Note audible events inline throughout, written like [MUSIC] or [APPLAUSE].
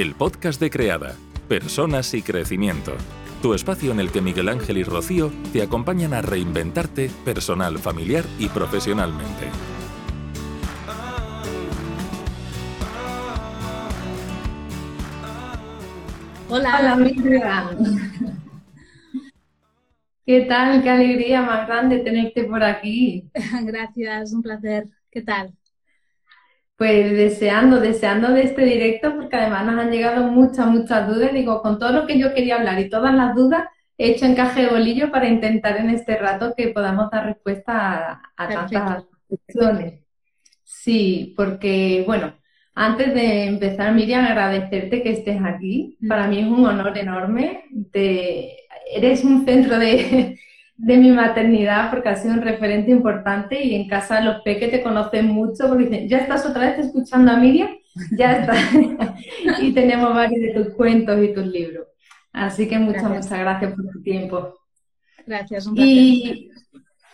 el podcast de Creada, Personas y Crecimiento. Tu espacio en el que Miguel Ángel y Rocío te acompañan a reinventarte personal, familiar y profesionalmente. Hola, Hola Miriam. ¿Qué tal? Qué alegría más grande tenerte por aquí. [LAUGHS] Gracias, un placer. ¿Qué tal? Pues deseando, deseando de este directo, porque además nos han llegado muchas, muchas dudas. Digo, con todo lo que yo quería hablar y todas las dudas, he hecho encaje de bolillo para intentar en este rato que podamos dar respuesta a, tantas cuestiones. Sí, porque, bueno, antes de empezar, Miriam, agradecerte que estés aquí. Mm. Para mí es un honor enorme. de eres un centro de, mi maternidad porque has sido un referente importante y en casa los peques te conocen mucho porque dicen, ya estás otra vez escuchando a Miriam, ya está. [LAUGHS] y tenemos varios de tus cuentos y tus libros. Así que muchas, muchas gracias por tu tiempo. Gracias, un y,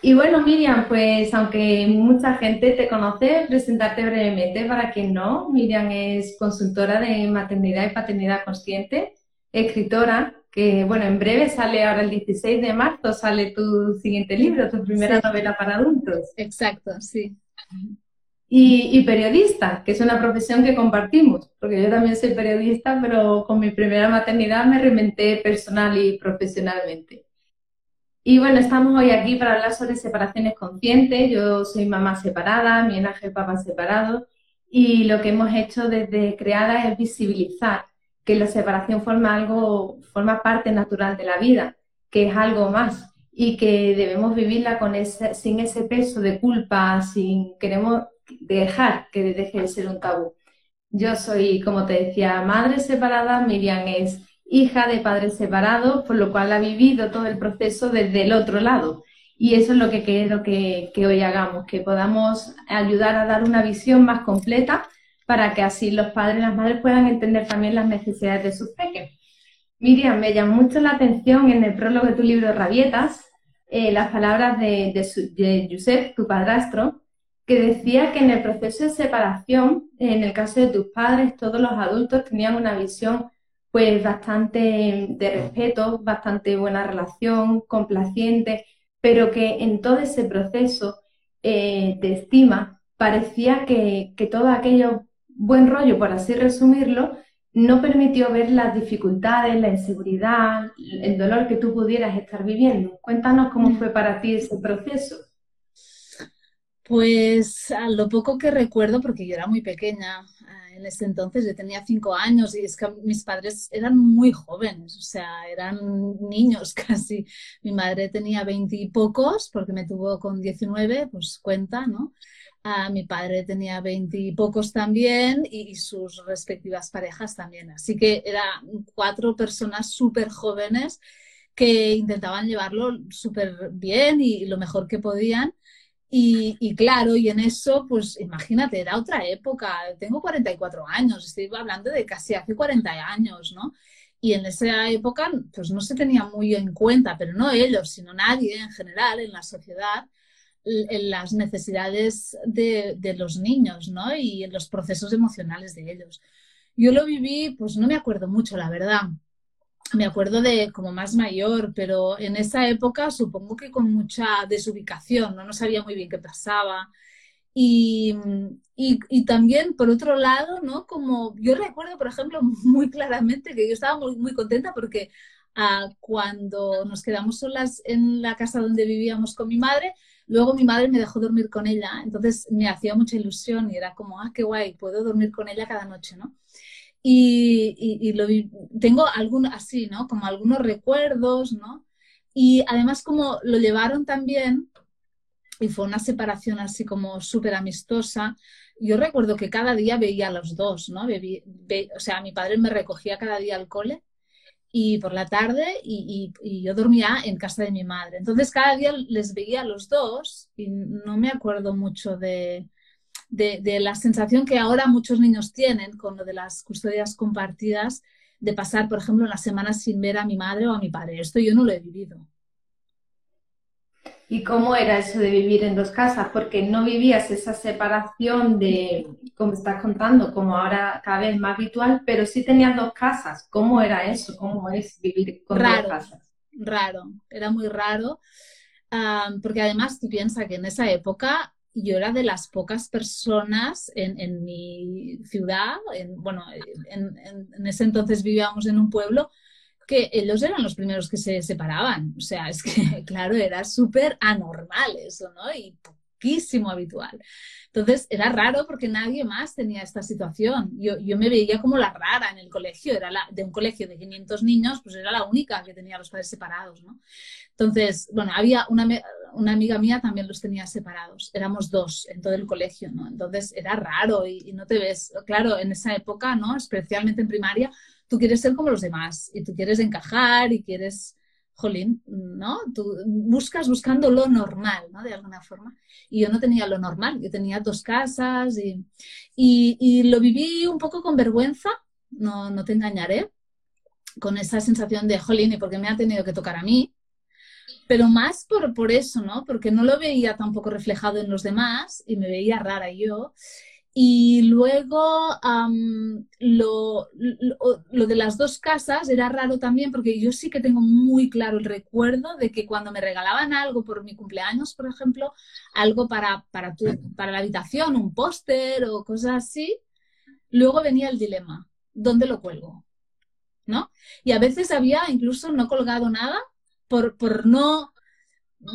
y bueno, Miriam, pues aunque mucha gente te conoce, presentarte brevemente para quien no. Miriam es consultora de maternidad y paternidad consciente, escritora, que bueno, en breve sale ahora el 16 de marzo, sale tu siguiente libro, tu primera novela para adultos. Exacto, sí. Y, periodista, que es una profesión que compartimos, porque yo también soy periodista, pero con mi primera maternidad me reinventé personal y profesionalmente. Y bueno, estamos hoy aquí para hablar sobre separaciones conscientes. Yo soy mamá separada, mi enaje papá separado, y lo que hemos hecho desde Creada es visibilizar que la separación forma algo, forma parte natural de la vida, que es algo más y que debemos vivirla con ese, sin ese peso de culpa, sin queremos dejar que deje de ser un tabú. Yo soy, como te decía, madre separada, Miriam es hija de padres separados, por lo cual ha vivido todo el proceso desde el otro lado. Y eso es lo que quiero que, que hoy hagamos, que podamos ayudar a dar una visión más completa para que así los padres y las madres puedan entender también las necesidades de sus peques. Miriam, me llamó mucho la atención en el prólogo de tu libro Rabietas eh, las palabras de, de, Josep, tu padrastro, que decía que en el proceso de separación, en el caso de tus padres, todos los adultos tenían una visión pues bastante de respeto, bastante buena relación, complaciente, pero que en todo ese proceso eh, de estima parecía que, que todo aquello buen rollo, por así resumirlo, no permitió ver las dificultades, la inseguridad, el dolor que tú pudieras estar viviendo. Cuéntanos cómo fue para ti ese proceso. Pues a lo poco que recuerdo, porque yo era muy pequeña ah, en ese entonces, yo tenía cinco años y es que mis padres eran muy jóvenes, o sea, eran niños [LAUGHS] casi. Mi madre tenía veintipocos porque me tuvo con diecinueve, pues cuenta, ¿no? Mi padre tenía veintipocos también y, sus respectivas parejas también. Así que eran cuatro personas súper jóvenes que intentaban llevarlo súper bien y, lo mejor que podían. Y, claro, y en eso, pues imagínate, era otra época. Tengo 44 años, estoy hablando de casi hace 40 años, ¿no? Y en esa época, pues no se tenía muy en cuenta, pero no ellos, sino nadie en general en la sociedad, las necesidades de, los niños, ¿no? Y los procesos emocionales de ellos. Yo lo viví, pues no me acuerdo mucho, la verdad. Me acuerdo de como más mayor, pero en esa época supongo que con mucha desubicación, no, no sabía muy bien qué pasaba. Y, y, también, por otro lado, ¿no? Como yo recuerdo, por ejemplo, [LAUGHS] muy claramente que yo estaba muy, muy contenta porque ah, cuando nos quedamos solas en la casa donde vivíamos con mi madre, Luego mi madre me dejó dormir con ella, entonces me hacía mucha ilusión y era como, ah, qué guay, puedo dormir con ella cada noche, ¿no? Y, lo, tengo algunos así, ¿no? Como algunos recuerdos, ¿no? Y además como lo llevaron también, y fue una separación así como súper amistosa, yo recuerdo que cada día veía a los dos, ¿no? o sea, mi padre me recogía cada día al cole y por la tarde y, yo dormía en casa de mi madre. Entonces cada día les veía a los dos y no me acuerdo mucho de, de, la sensación que ahora muchos niños tienen con lo de las custodias compartidas, de pasar, por ejemplo, una semana sin ver a mi madre o a mi padre. Esto yo no lo he vivido. ¿Y cómo era eso de vivir en dos casas? Porque no vivías esa separación de, como estás contando, como ahora cada vez más habitual, pero sí tenías dos casas. ¿Cómo era eso? ¿Cómo es vivir con dos casas? Raro, era muy raro, porque además tú piensas que en esa época yo era de las pocas personas en, mi ciudad, en, bueno, en ese entonces vivíamos en un pueblo que ellos eran los primeros que se separaban. O sea, es que, [LAUGHS] claro, era súper anormal eso, ¿no? Y poquísimo habitual. Entonces, era raro porque nadie más tenía esta situación. Yo, yo me veía como la rara en el colegio, era la, de un colegio de 500 niños, pues era la única que tenía los padres separados, ¿no? Entonces, bueno, había una, una amiga mía también los tenía separados. Éramos dos en todo el colegio, ¿no? Entonces, era raro y, y no te ves, claro, en esa época, ¿no? Especialmente en primaria, tú quieres ser como los demás y tú quieres encajar y quieres, jolín, ¿no? Tú buscas buscando lo normal, ¿no? De alguna forma. Y yo no tenía lo normal, yo tenía dos casas y, y, lo viví un poco con vergüenza, no, no te engañaré, con esa sensación de, jolín, ¿y por qué me ha tenido que tocar a mí? pero más por, por, eso, ¿no? Porque no lo veía tampoco reflejado en los demás y me veía rara yo. Y luego lo, lo, de las dos casas era raro también porque yo sí que tengo muy claro el recuerdo de que cuando me regalaban algo por mi cumpleaños, por ejemplo, algo para, para, tu, para la habitación, un póster o cosas así, luego venía el dilema, ¿dónde lo cuelgo? ¿No? Y a veces había incluso no colgado nada por, por no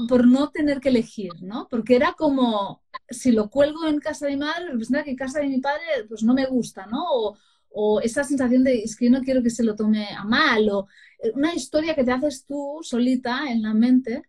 por no tener que elegir, ¿no? Porque era como, si lo cuelgo en casa de mi madre, representa que en casa de mi padre, pues no me gusta, ¿no? O, o, esa sensación de, es que yo no quiero que se lo tome a mal, o eh, una historia que te haces tú solita en la mente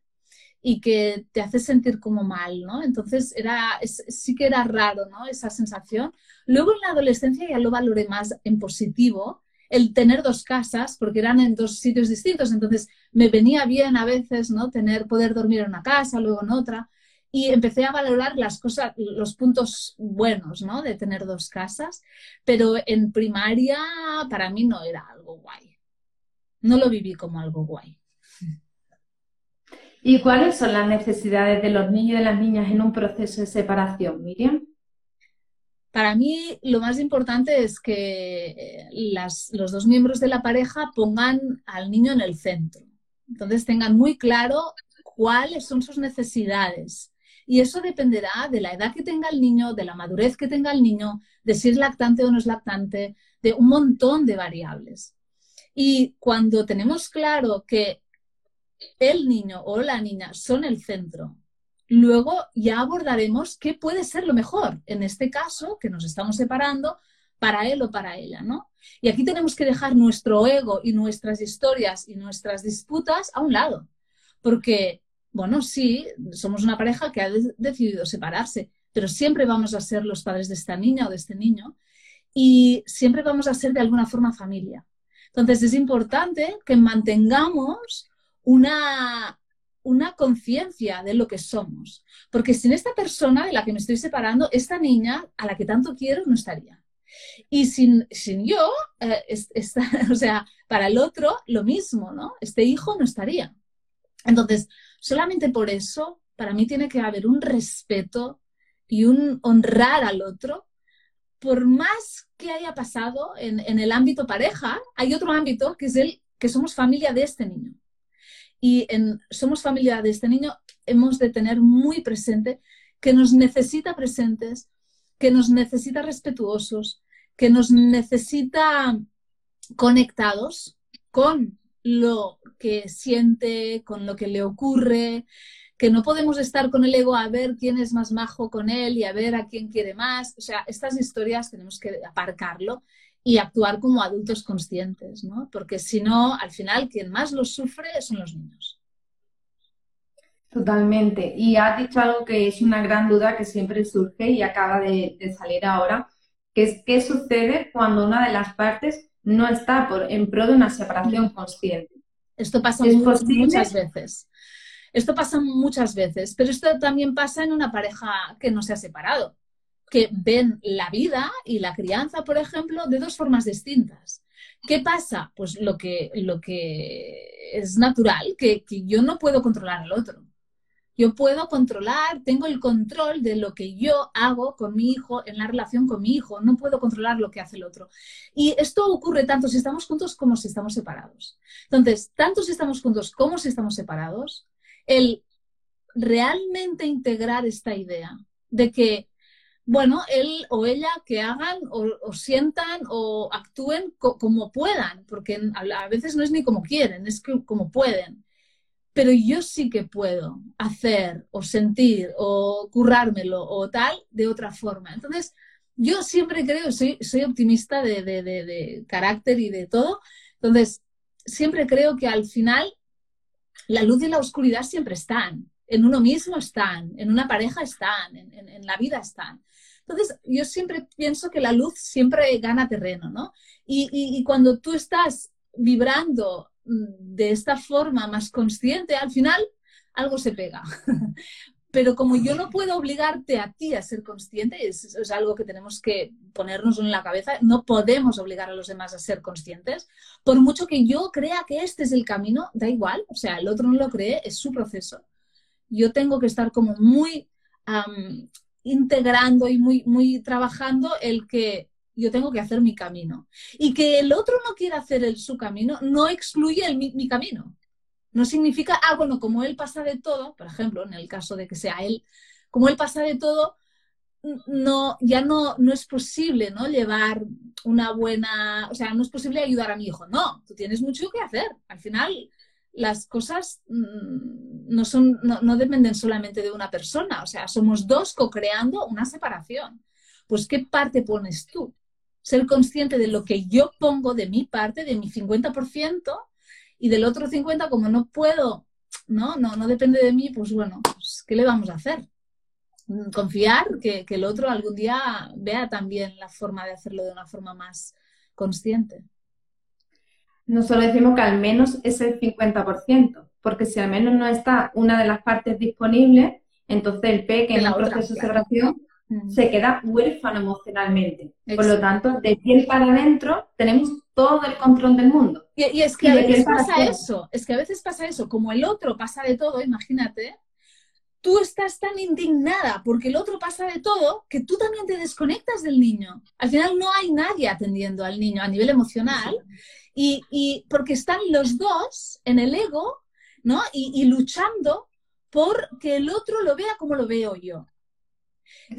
y que te hace sentir como mal, ¿no? Entonces era, sí que era raro, ¿no? Esa sensación. Luego en la adolescencia ya lo valoré más en positivo, el tener dos casas, porque eran en dos sitios distintos, entonces me venía bien a veces, ¿no? Tener, poder dormir en una casa, luego en otra, y empecé a valorar las cosas, los puntos buenos, ¿no? De tener dos casas, pero en primaria para mí no era algo guay. No lo viví como algo guay. ¿Y cuáles son las necesidades de los niños y de las niñas en un proceso de separación, Miriam? Para mí lo más importante es que eh, los dos miembros de la pareja pongan al niño en el centro. Entonces tengan muy claro cuáles son sus necesidades. Y eso dependerá de la edad que tenga el niño, de la madurez que tenga el niño, de si es lactante o no es lactante, de un montón de variables. Y cuando tenemos claro que el niño o la niña son el centro Luego ya abordaremos qué puede ser lo mejor, en este caso, que nos estamos separando, para él o para ella, ¿no? Y aquí tenemos que dejar nuestro ego y nuestras historias y nuestras disputas a un lado, porque, bueno, sí, somos una pareja que ha decidido separarse, pero siempre vamos a ser los padres de esta niña o de este niño y siempre vamos a ser de alguna forma familia. Entonces es importante que mantengamos una, una conciencia de lo que somos. Porque sin esta persona de la que me estoy separando, esta niña a la que tanto quiero no estaría. Y sin, sin yo, eh, [LAUGHS] o sea, para el otro lo mismo, ¿no? Este hijo no estaría. Entonces, solamente por eso, para mí tiene que haber un respeto y un honrar al otro, por más que haya pasado en, en el ámbito pareja, hay otro ámbito que es el que somos familia de este niño y en Somos familia de este niño hemos de tener muy presente que nos necesita presentes, que nos necesita respetuosos, que nos necesita conectados con lo que siente, con lo que le ocurre, que no podemos estar con el ego a ver quién es más majo con él y a ver a quién quiere más. O sea, estas historias tenemos que aparcarlo y actuar como adultos conscientes, ¿no? Porque si no, al final quien más lo sufre son los niños. Totalmente. Y has dicho algo que es una gran duda que siempre surge y acaba de, salir ahora, que es qué sucede cuando una de las partes no está por, en pro de una separación consciente. Esto pasa muchas veces. Esto pasa muchas veces, pero esto también pasa en una pareja que no se ha separado que ven la vida y la crianza, por ejemplo, de dos formas distintas. ¿Qué pasa? Pues lo que, que es natural, que, yo no puedo controlar al otro. Yo puedo controlar, tengo el control de lo que yo hago con mi hijo en la relación con mi hijo. No puedo controlar lo que hace el otro. Y esto ocurre tanto si estamos juntos como si estamos separados. Entonces, tanto si estamos juntos como si estamos separados, el realmente integrar esta idea de que, bueno, él o ella que hagan o, sientan o actúen como puedan, porque a veces no es ni como quieren, es como pueden pero yo sí que puedo hacer o sentir o currármelo o tal de otra forma. Entonces, yo siempre creo, soy, optimista de, de, carácter y de todo, entonces siempre creo que al final la luz y la oscuridad siempre están, en uno mismo están, en una pareja están, en, la vida están. Entonces, yo siempre pienso que la luz siempre gana terreno, ¿no? Y, y cuando tú estás vibrando de esta forma más consciente, al final algo se pega. [LAUGHS] Pero como yo no puedo obligarte a ti a ser consciente, es, es, algo que tenemos que ponernos en la cabeza, no podemos obligar a los demás a ser conscientes. Por mucho que yo crea que este es el camino, da igual, o sea, el otro no lo cree, es su proceso. Yo tengo que estar como muy integrando y muy, muy trabajando el que yo tengo que hacer mi camino. Y que el otro no quiera hacer el, su camino no excluye mi, camino. No significa, ah, bueno, como él pasa de todo, por ejemplo, en el caso de que sea él, como él pasa de todo, no, ya no, no es posible ¿no? llevar una buena, o sea, no es posible ayudar a mi hijo. No, tú tienes mucho que hacer. Al final, las cosas mm, no, son, no, no dependen solamente de una persona, o sea, somos dos co-creando una separación. Pues, ¿qué parte pones tú? ser consciente de lo que yo pongo de mi parte, de mi 50%, y del otro 50%, como no puedo, no, no, no depende de mí, pues bueno, pues, ¿qué le vamos a hacer? Mm, confiar que, que el otro algún día vea también la forma de hacerlo de una forma más consciente. Nosotros decimos que al menos es el 50%, porque si al menos no está una de las partes disponibles, entonces el P, que en el proceso de separación, se queda huérfano emocionalmente. Por lo tanto, de piel para adentro tenemos todo el control del mundo. Y, es que a veces pasa eso, es que a veces pasa eso, como el otro pasa de todo, imagínate, tú estás tan indignada porque el otro pasa de todo que tú también te desconectas del niño. Al final no hay nadie atendiendo al niño a nivel emocional y, y, porque están los dos en el ego, ¿no? Y, y luchando por que el otro lo vea como lo veo yo.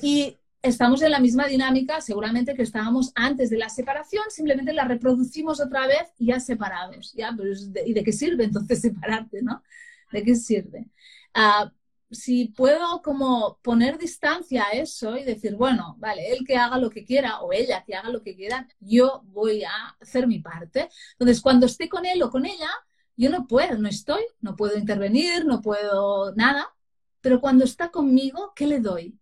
Y estamos en la misma dinámica, seguramente que estábamos antes de la separación, simplemente la reproducimos otra vez ya separados. ¿Y de qué sirve entonces [LAUGHS] separarte? ¿no? ¿De qué sirve? Ah, si puedo como poner distancia a eso y decir, bueno, vale, él que haga lo que quiera o ella que haga lo que quiera, yo voy a hacer mi parte. Entonces, cuando esté con él o con ella, yo no puedo, no estoy, no puedo intervenir, no puedo nada, pero cuando está conmigo, ¿qué le doy?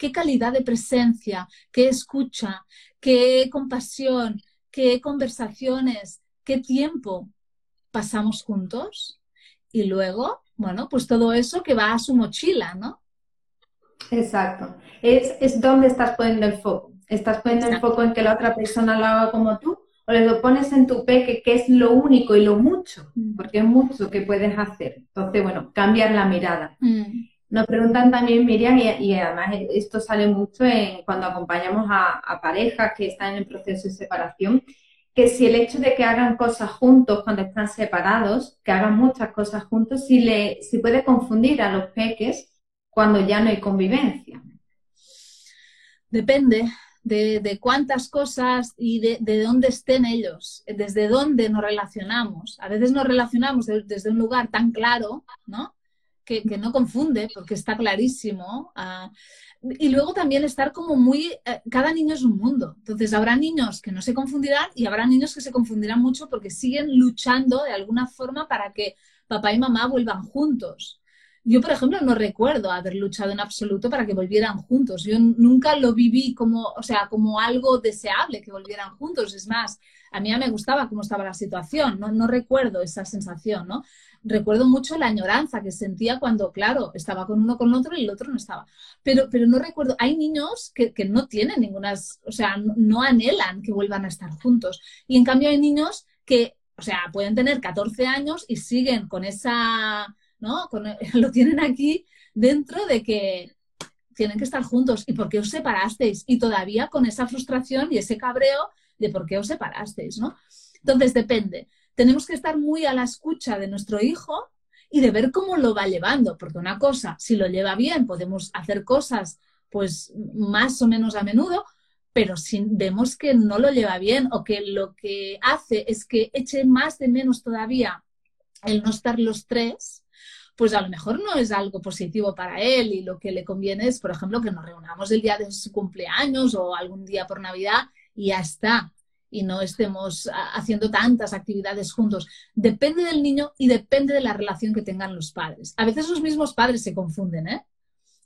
Qué calidad de presencia, qué escucha, qué compasión, qué conversaciones, qué tiempo pasamos juntos. Y luego, bueno, pues todo eso que va a su mochila, ¿no? Exacto. Es, es donde estás poniendo el foco. Estás poniendo el foco en que la otra persona lo haga como tú o le lo pones en tu peque, que es lo único y lo mucho, mm. porque es mucho que puedes hacer. Entonces, bueno, cambiar la mirada. Mm. Nos preguntan también, Miriam, y, además esto sale mucho en, cuando acompañamos a, parejas que están en el proceso de separación, que si el hecho de que hagan cosas juntos cuando están separados, que hagan muchas cosas juntos, si, le, si puede confundir a los peques cuando ya no hay convivencia. Depende de, cuántas cosas y de, de, dónde estén ellos, desde dónde nos relacionamos. A veces nos relacionamos desde un lugar tan claro, ¿no? Que, no confunde, porque está clarísimo. Y luego también estar como muy, eh, cada niño es un mundo. Entonces habrá niños que no se confundirán y habrá niños que se confundirán mucho porque siguen luchando de alguna forma para que papá y mamá vuelvan juntos. Yo, por ejemplo, no recuerdo haber luchado en absoluto para que volvieran juntos. Yo nunca lo viví como, o sea, como algo deseable que volvieran juntos. Es más, a mí ya me gustaba cómo estaba la situación. No, no recuerdo esa sensación, ¿no? Recuerdo mucho la añoranza que sentía cuando, claro, estaba con uno con otro y el otro no estaba. Pero, pero no recuerdo, hay niños que, no tienen ninguna, o sea, no, anhelan que vuelvan a estar juntos. Y en cambio hay niños que, o sea, pueden tener 14 años y siguen con esa, ¿no? [LAUGHS] lo tienen aquí dentro de que tienen que estar juntos y por qué os separasteis y todavía con esa frustración y ese cabreo de por qué os separasteis, ¿no? Entonces depende. Tenemos que estar muy a la escucha de nuestro hijo y de ver cómo lo va llevando, porque una cosa, si lo lleva bien, podemos hacer cosas pues más o menos a menudo, pero si vemos que no lo lleva bien o que lo que hace es que eche más de menos todavía el no estar los tres, pues a lo mejor no es algo positivo para él y lo que le conviene es, por ejemplo, que nos reunamos el día de su cumpleaños o algún día por Navidad y ya está. Y no estemos haciendo tantas actividades juntos. Depende del niño y depende de la relación que tengan los padres. A veces los mismos padres se confunden, ¿eh?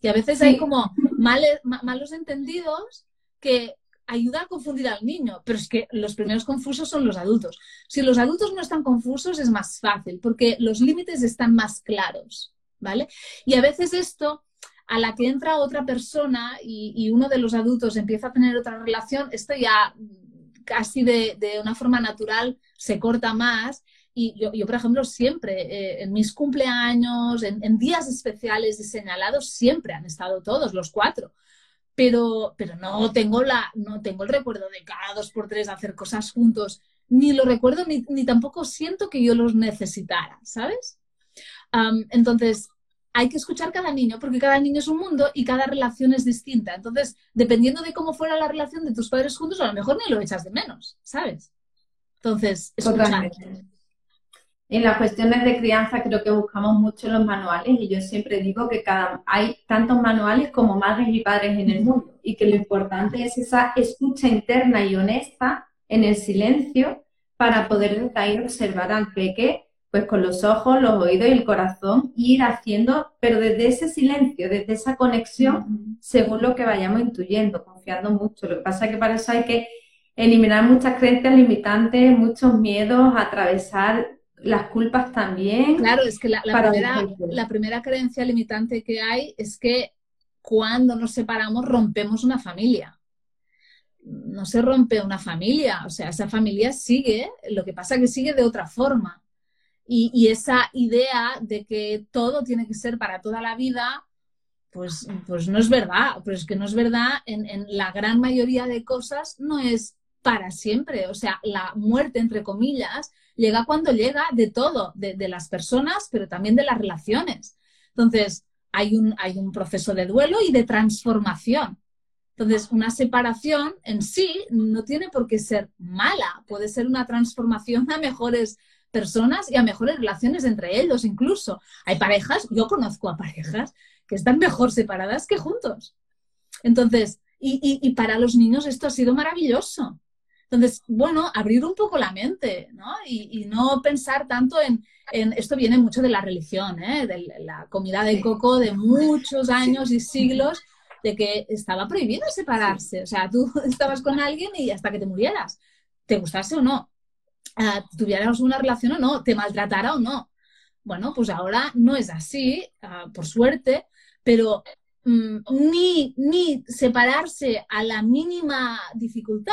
Y a veces hay como malos entendidos que ayuda a confundir al niño, pero es que los primeros confusos son los adultos. Si los adultos no están confusos es más fácil porque los límites están más claros, ¿vale? Y a veces esto, a la que entra otra persona y, uno de los adultos empieza a tener otra relación, esto ya casi de, una forma natural se corta más. Y yo, por ejemplo, siempre eh, en mis cumpleaños, en días especiales y señalados, siempre han estado todos, los cuatro pero, pero no, tengo la, no tengo el recuerdo de cada dos por tres hacer cosas juntos, ni lo recuerdo, ni, ni tampoco siento que yo los necesitara, ¿sabes? entonces, hay que escuchar cada niño, porque cada niño es un mundo y cada relación es distinta. Entonces, dependiendo de cómo fuera la relación de tus padres juntos, a lo mejor ni lo echas de menos, ¿sabes? Entonces, escuchar. En las cuestiones de crianza creo que buscamos mucho los manuales y yo siempre digo que cada, hay tantos manuales como madres y padres en el mundo y que lo importante es esa escucha interna y honesta en el silencio para poder desde ahí observar al peque pues con los ojos, los oídos y el corazón ir haciendo, pero desde ese silencio, desde esa conexión, según lo que vayamos intuyendo, confiando mucho. Lo que pasa es que para eso hay que eliminar muchas creencias limitantes, muchos miedos, atravesar las culpas también. Claro, es que la, primera, la primera creencia limitante que hay es que cuando nos separamos rompemos una familia. No se rompe una familia, o sea, esa familia sigue, lo que pasa es que sigue de otra forma. Y, esa idea de que todo tiene que ser para toda la vida, pues, pues no es verdad. Pues es que no es verdad, en, la gran mayoría de cosas no es para siempre. O sea, la muerte, entre comillas, llega cuando llega de todo, de, las personas, pero también de las relaciones. Entonces, hay un, hay un proceso de duelo y de transformación. Entonces, una separación en sí no tiene por qué ser mala, puede ser una transformación a mejores personas y a mejores relaciones entre ellos incluso. Hay parejas, yo conozco a parejas que están mejor separadas que juntos. Entonces, y para los niños esto ha sido maravilloso, entonces, bueno, abrir un poco la mente, ¿no? Y, no pensar tanto en, esto viene mucho de la religión, ¿eh? de la comida de coco de muchos años y siglos, de que estaba prohibido separarse. O sea, tú [LAUGHS] estabas con alguien y hasta que te murieras, te gustase o no, uh, tuvieras una relación o no, te maltratara o no. Bueno, pues ahora no es así, ah, por suerte, pero mm, ni, ni separarse a la mínima dificultad,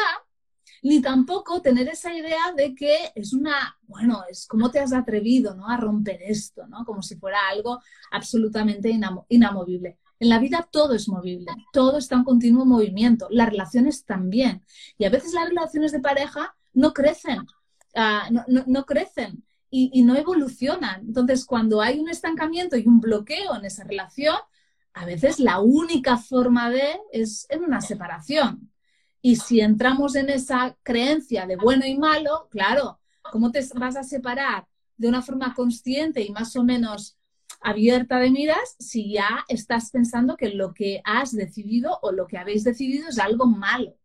ni tampoco tener esa idea de que es una, bueno, es como te has atrevido, ¿no? A romper esto, ¿no? Como si fuera algo absolutamente inamovible. En la vida todo es movible, todo está en continuo movimiento, las relaciones también. Y a veces las relaciones de pareja no crecen, ah, no, crecen y, y no evolucionan. Entonces, cuando hay un estancamiento y un bloqueo en esa relación, a veces la única forma de es en una separación. Y si entramos en esa creencia de bueno y malo, claro, ¿cómo te vas a separar de una forma consciente y más o menos abierta de miras si ya estás pensando que lo que has decidido o lo que habéis decidido es algo malo?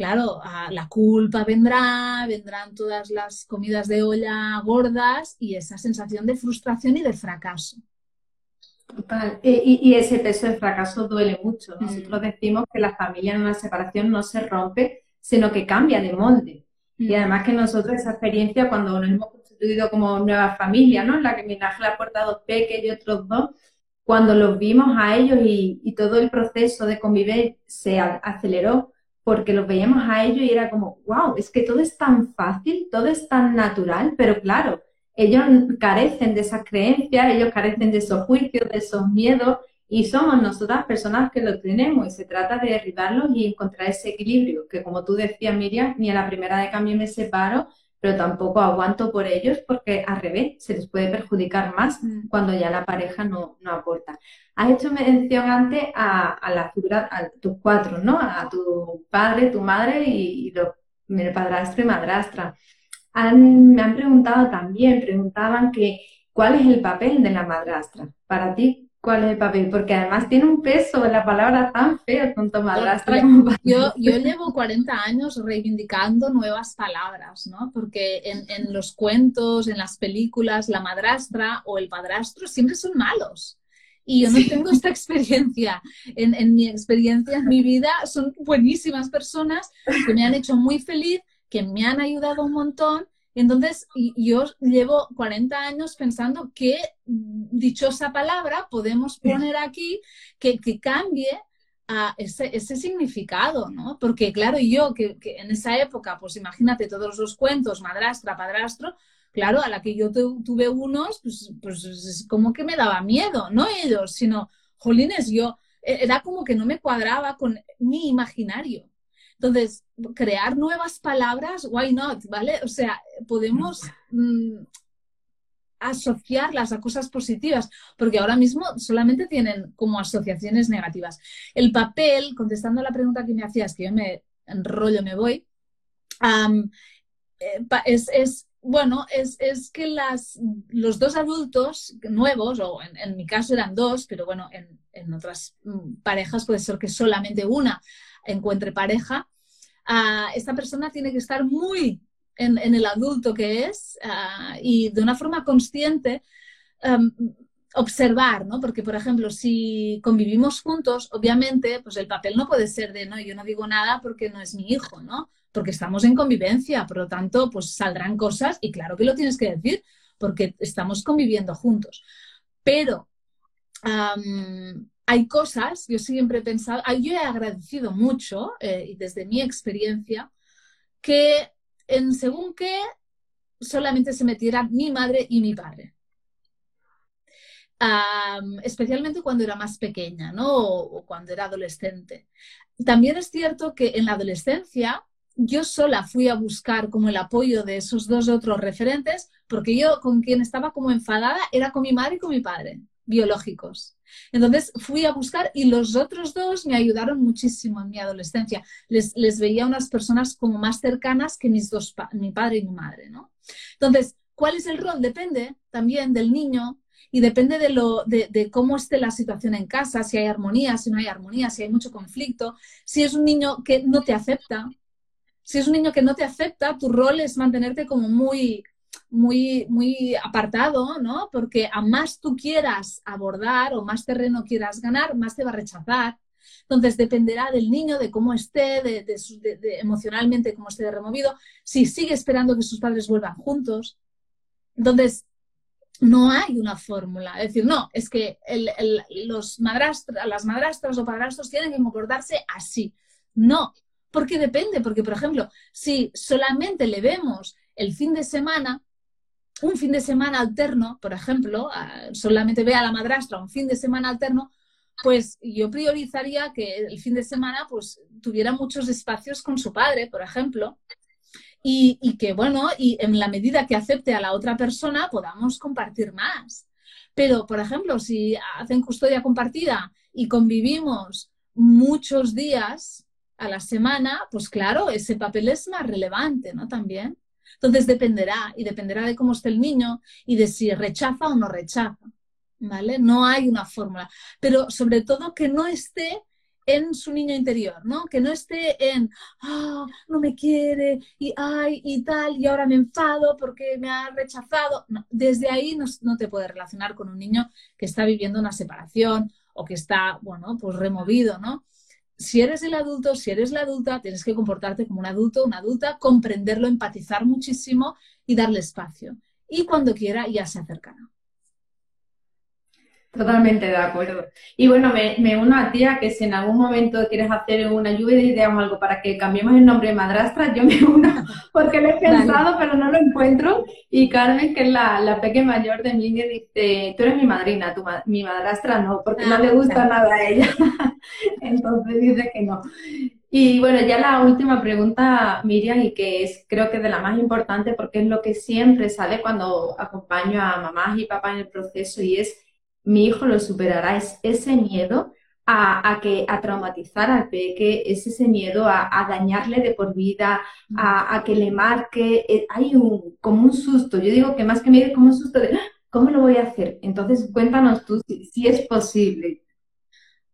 Claro, la culpa vendrá, vendrán todas las comidas de olla gordas y esa sensación de frustración y de fracaso. Eh, y, ese peso de fracaso duele mucho. Mm. Nosotros decimos que la familia en una separación no se rompe, sino que cambia de molde. Y mm. además que nosotros esa experiencia, cuando nos hemos constituido como nueva familia, ¿no? En la que mi Ángel aporta dos peques y otros dos, cuando los vimos a ellos y, y todo el proceso de convivir se aceleró, porque los veíamos a ellos y era como, wow, es que todo es tan fácil, todo es tan natural, pero claro, ellos carecen de esas creencias, ellos carecen de esos juicios, de esos miedos y somos nosotras personas que lo tenemos y se trata de derribarlos y encontrar ese equilibrio, que como tú decías, Miriam, ni a la primera de cambio me separo, pero tampoco aguanto por ellos porque al revés, se les puede perjudicar más mm. cuando ya la pareja no, aporta. Has hecho mención antes a, la figura, a tus cuatro, ¿no? A tu padre, tu madre y, el padrastro y madrastra. me han preguntado también, preguntaban que cuál es el papel de la madrastra. Para ti, cuál es el papel, porque además tiene un peso la palabra tan fea, tanto madrastra como Yo, yo llevo 40 años reivindicando nuevas palabras, ¿no? Porque en, en, los cuentos, en las películas, la madrastra o el padrastro siempre son malos. Y yo no tengo esta experiencia. En, en mi experiencia, en mi vida, son buenísimas personas que me han hecho muy feliz, que me han ayudado un montón entonces, yo llevo 40 años pensando qué dichosa palabra podemos poner aquí que, cambie a ese, significado, ¿no? Porque claro, yo que, en esa época, pues imagínate todos los cuentos, madrastra, padrastro, claro, a la que yo tuve unos, pues, pues es como que me daba miedo, no ellos, sino, jolines, yo e, era como que no me cuadraba con mi imaginario. Entonces, crear nuevas palabras, why not, ¿vale? O sea, podemos mm, asociarlas a cosas positivas, porque ahora mismo solamente tienen como asociaciones negativas. El papel, contestando a la pregunta que me hacías, que yo me enrollo, me voy, eh, es, bueno, es, que las, los dos adultos nuevos, o en, mi caso eran dos, pero bueno, en, en otras mm, parejas puede ser que solamente una encuentre pareja, uh, esta persona tiene que estar muy en, el adulto que es ah, y de una forma consciente em, observar, ¿no? Porque, por ejemplo, si convivimos juntos, obviamente, pues el papel no puede ser de, no, yo no digo nada porque no es mi hijo, ¿no? Porque estamos en convivencia, por lo tanto, pues saldrán cosas y claro que lo tienes que decir porque estamos conviviendo juntos. Pero hay cosas, yo siempre he pensado, yo he agradecido mucho, eh, y desde mi experiencia, que en según qué solamente se metieran mi madre y mi padre. especialmente cuando era más pequeña, ¿no? O, cuando era adolescente. También es cierto que en la adolescencia yo sola fui a buscar como el apoyo de esos dos otros referentes, porque yo con quien estaba como enfadada era con mi madre y con mi padre biológicos. Entonces fui a buscar y los otros dos me ayudaron muchísimo en mi adolescencia. Les, veía unas personas como más cercanas que mis dos, mi padre y mi madre, ¿no? Entonces, ¿cuál es el rol? Depende también del niño y depende de, lo, de, cómo esté la situación en casa, si hay armonía, si no hay armonía, si hay mucho conflicto, si es un niño que no te acepta. Si es un niño que no te acepta, tu rol es mantenerte como muy muy, muy apartado, ¿no? Porque a más tú quieras abordar o más terreno quieras ganar, más te va a rechazar. Entonces dependerá del niño, de cómo esté, de, emocionalmente cómo esté removido, si sigue esperando que sus padres vuelvan juntos. Entonces, no hay una fórmula. Es decir, no, es que los las madrastras o padrastros tienen que comportarse así. No, porque depende, porque por ejemplo, si solamente le vemos el fin de semana, un fin de semana alterno, por ejemplo, solamente ve a la madrastra un fin de semana alterno, pues yo priorizaría que el fin de semana pues tuviera muchos espacios con su padre, por ejemplo, y, y, que, bueno, y en la medida que acepte a la otra persona podamos compartir más. Pero, por ejemplo, si hacen custodia compartida y convivimos muchos días a la semana, pues claro, ese papel es más relevante, ¿no? También. Entonces dependerá y dependerá de cómo esté el niño y de si rechaza o no rechaza. ¿Vale? No hay una fórmula, pero sobre todo que no esté en su niño interior, ¿no? Que no esté en, ah, no me quiere y ay y tal, y ahora me enfado porque me ha rechazado. desde ahí no, no, te puedes relacionar con un niño que está viviendo una separación o que está, bueno, pues removido, ¿no? Si eres el adulto, si eres la adulta, tienes que comportarte como un adulto, una adulta, comprenderlo, empatizar muchísimo y darle espacio. Y cuando quiera ya se acercará. Totalmente de acuerdo. Y bueno, me, me uno a ti a que si en algún momento quieres hacer una lluvia de ideas o algo para que cambiemos el nombre de madrastra, yo me uno [LAUGHS] porque lo he pensado pero no lo encuentro. Y Carmen, que es la, la pequeña mayor de mí, dice, tú eres mi madrina, tu mi madrastra no, porque no ah, le gusta nada a ella. [LAUGHS] Entonces dice que no. Y bueno, ya la última pregunta, Miriam, y que es creo que de la más importante porque es lo que siempre sale cuando acompaño a mamás y papás en el proceso y es mi hijo lo superará. Es ese miedo a, que, a traumatizar al peque, es ese miedo a, dañarle de por vida, a, que le marque. Eh, hay un, como un susto. Yo digo que más que miedo, como un susto de, ah, ¿cómo lo voy a hacer? Entonces, cuéntanos tú si, es posible.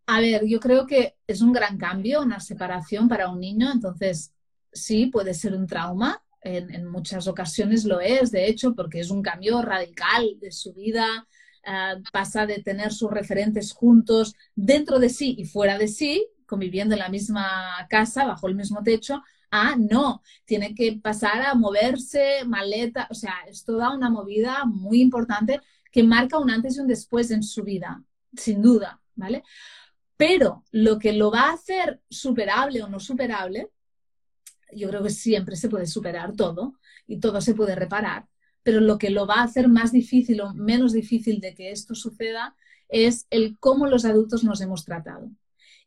A ver, yo creo que es un gran cambio, una separación para un niño, entonces sí, puede ser un trauma, en, muchas ocasiones lo es, de hecho, porque es un cambio radical de su vida, Ah, pasa de tener sus referentes juntos dentro de sí y fuera de sí, conviviendo en la misma casa, bajo el mismo techo, a no, tiene que pasar a moverse, maleta, o sea, esto da una movida muy importante que marca un antes y un después en su vida, sin duda, ¿vale? Pero lo que lo va a hacer superable o no superable, yo creo que siempre se puede superar todo y todo se puede reparar, pero lo que lo va a hacer más difícil o menos difícil de que esto suceda es el cómo los adultos nos hemos tratado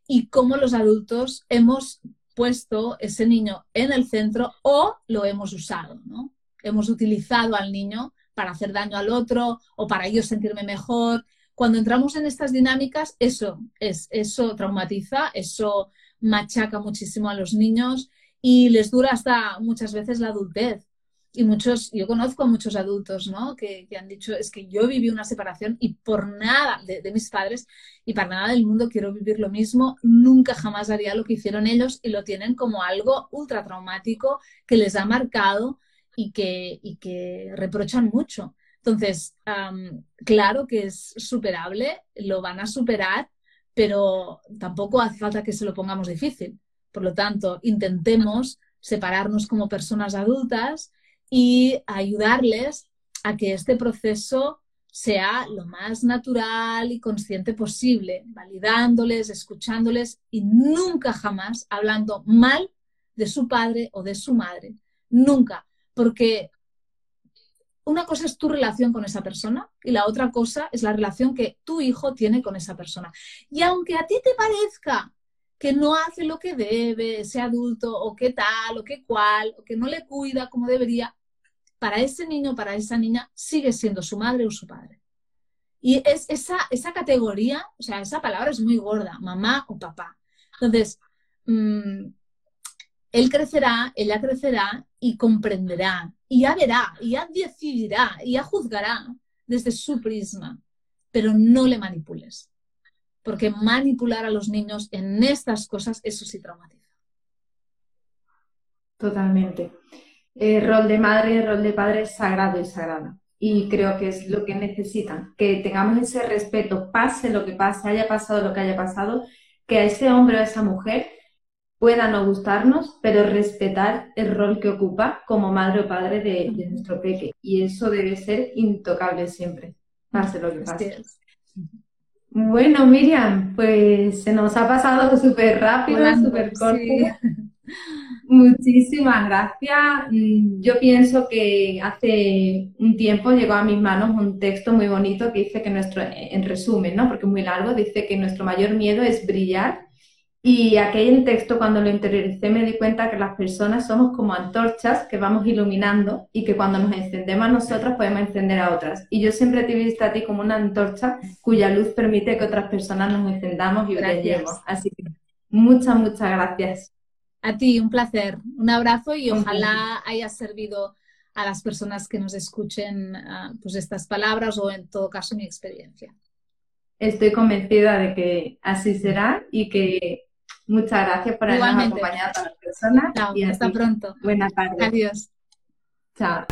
y cómo los adultos hemos puesto ese niño en el centro o lo hemos usado, ¿no? Hemos utilizado al niño para hacer daño al otro o para yo sentirme mejor. Cuando entramos en estas dinámicas, eso es, eso traumatiza, eso machaca muchísimo a los niños y les dura hasta muchas veces la adultez y muchos, yo conozco a muchos adultos, ¿no? Que, han dicho, es que yo viví una separación y por nada de, mis padres y para nada del mundo quiero vivir lo mismo, nunca jamás haría lo que hicieron ellos y lo tienen como algo ultra traumático que les ha marcado y que, y que reprochan mucho. Entonces, claro que es superable, lo van a superar, pero tampoco hace falta que se lo pongamos difícil. Por lo tanto, intentemos separarnos como personas adultas, y ayudarles a que este proceso sea lo más natural y consciente posible, validándoles, escuchándoles y nunca jamás hablando mal de su padre o de su madre. Nunca, porque una cosa es tu relación con esa persona y la otra cosa es la relación que tu hijo tiene con esa persona. Y aunque a ti te parezca que no hace lo que debe ese adulto o que tal o que cual o que no le cuida como debería, para ese niño, para esa niña, sigue siendo su madre o su padre. Y es esa, esa categoría, o sea, esa palabra es muy gorda, mamá o papá. Entonces, mm, él crecerá, ella crecerá y comprenderá, y ya verá, y ya decidirá, y ya juzgará desde su prisma, pero no le manipules, porque manipular a los niños en estas cosas, eso sí traumatiza. Totalmente el rol de madre y el rol de padre es sagrado y sagrada. Y creo que es lo que necesitan, que tengamos ese respeto, pase lo que pase, haya pasado lo que haya pasado, que a ese hombre o a esa mujer pueda no gustarnos, pero respetar el rol que ocupa como madre o padre de, nuestro peque. Y eso debe ser intocable siempre, pase lo que pase. Bueno, Miriam, pues se nos ha pasado súper rápido, súper corto. [LAUGHS] Muchísimas gracias. Mm, yo pienso que hace un tiempo llegó a mis manos un texto muy bonito que dice que nuestro, en resumen, ¿no? Porque es muy largo, dice que nuestro mayor miedo es brillar. Y aquel texto cuando lo interioricé me di cuenta que las personas somos como antorchas que vamos iluminando y que cuando nos encendemos a nosotras podemos encender a otras. Y yo siempre te he visto a ti como una antorcha cuya luz permite que otras personas nos encendamos y brillemos. Así que muchas, muchas gracias. A ti, un placer. Un abrazo y ojalá haya servido a las personas que nos escuchen ah, pues estas palabras o en todo caso mi experiencia. Estoy convencida de que así será y que muchas gracias por habernos acompañado a las personas. y hasta pronto. Buenas tardes. Adiós. Chao.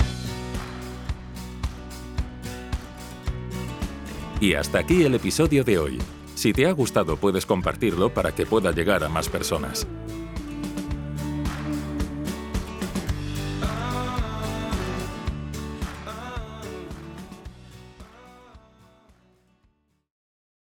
Y hasta aquí el episodio de hoy. Si te ha gustado puedes compartirlo para que pueda llegar a más personas.